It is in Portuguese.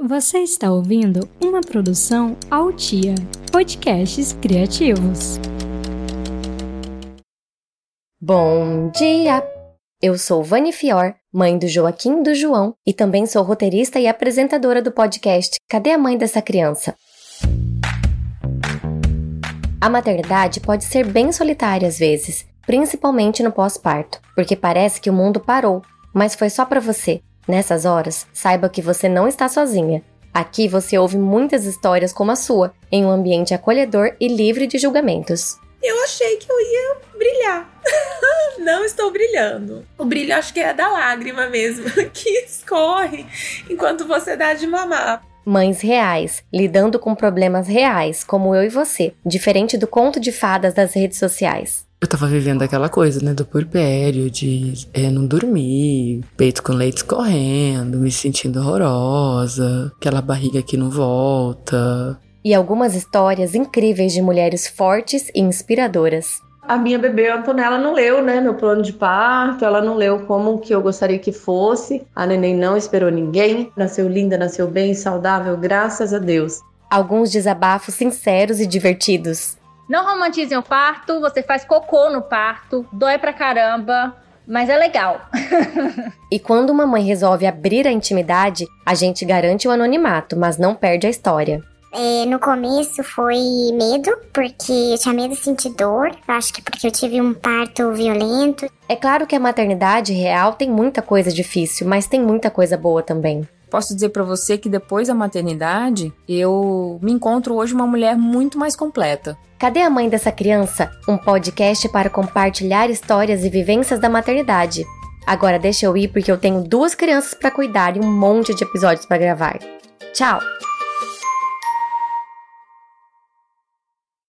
Você está ouvindo uma produção Altia, podcasts criativos. Bom dia! Eu sou Vani Fior, mãe do Joaquim do João, e também sou roteirista e apresentadora do podcast Cadê a Mãe dessa Criança? A maternidade pode ser bem solitária às vezes, principalmente no pós-parto, porque parece que o mundo parou, mas foi só para você. Nessas horas, saiba que você não está sozinha. Aqui você ouve muitas histórias como a sua, em um ambiente acolhedor e livre de julgamentos. Eu achei que eu ia brilhar. não estou brilhando. O brilho acho que é da lágrima mesmo, que escorre enquanto você dá de mamar. Mães reais, lidando com problemas reais, como eu e você, diferente do conto de fadas das redes sociais. Eu tava vivendo aquela coisa, né, do puerpério, de é, não dormir, peito com leite escorrendo, me sentindo horrorosa, aquela barriga que não volta. E algumas histórias incríveis de mulheres fortes e inspiradoras. A minha bebê, Antonella, não leu, né, meu plano de parto, ela não leu como que eu gostaria que fosse. A neném não esperou ninguém, nasceu linda, nasceu bem, saudável, graças a Deus. Alguns desabafos sinceros e divertidos. Não romantizem o parto, você faz cocô no parto, dói pra caramba, mas é legal. e quando uma mãe resolve abrir a intimidade, a gente garante o anonimato, mas não perde a história. É, no começo foi medo, porque eu tinha medo de sentir dor. Acho que porque eu tive um parto violento. É claro que a maternidade real tem muita coisa difícil, mas tem muita coisa boa também. Posso dizer para você que depois da maternidade, eu me encontro hoje uma mulher muito mais completa. Cadê a mãe dessa criança? Um podcast para compartilhar histórias e vivências da maternidade. Agora deixa eu ir porque eu tenho duas crianças para cuidar e um monte de episódios para gravar. Tchau!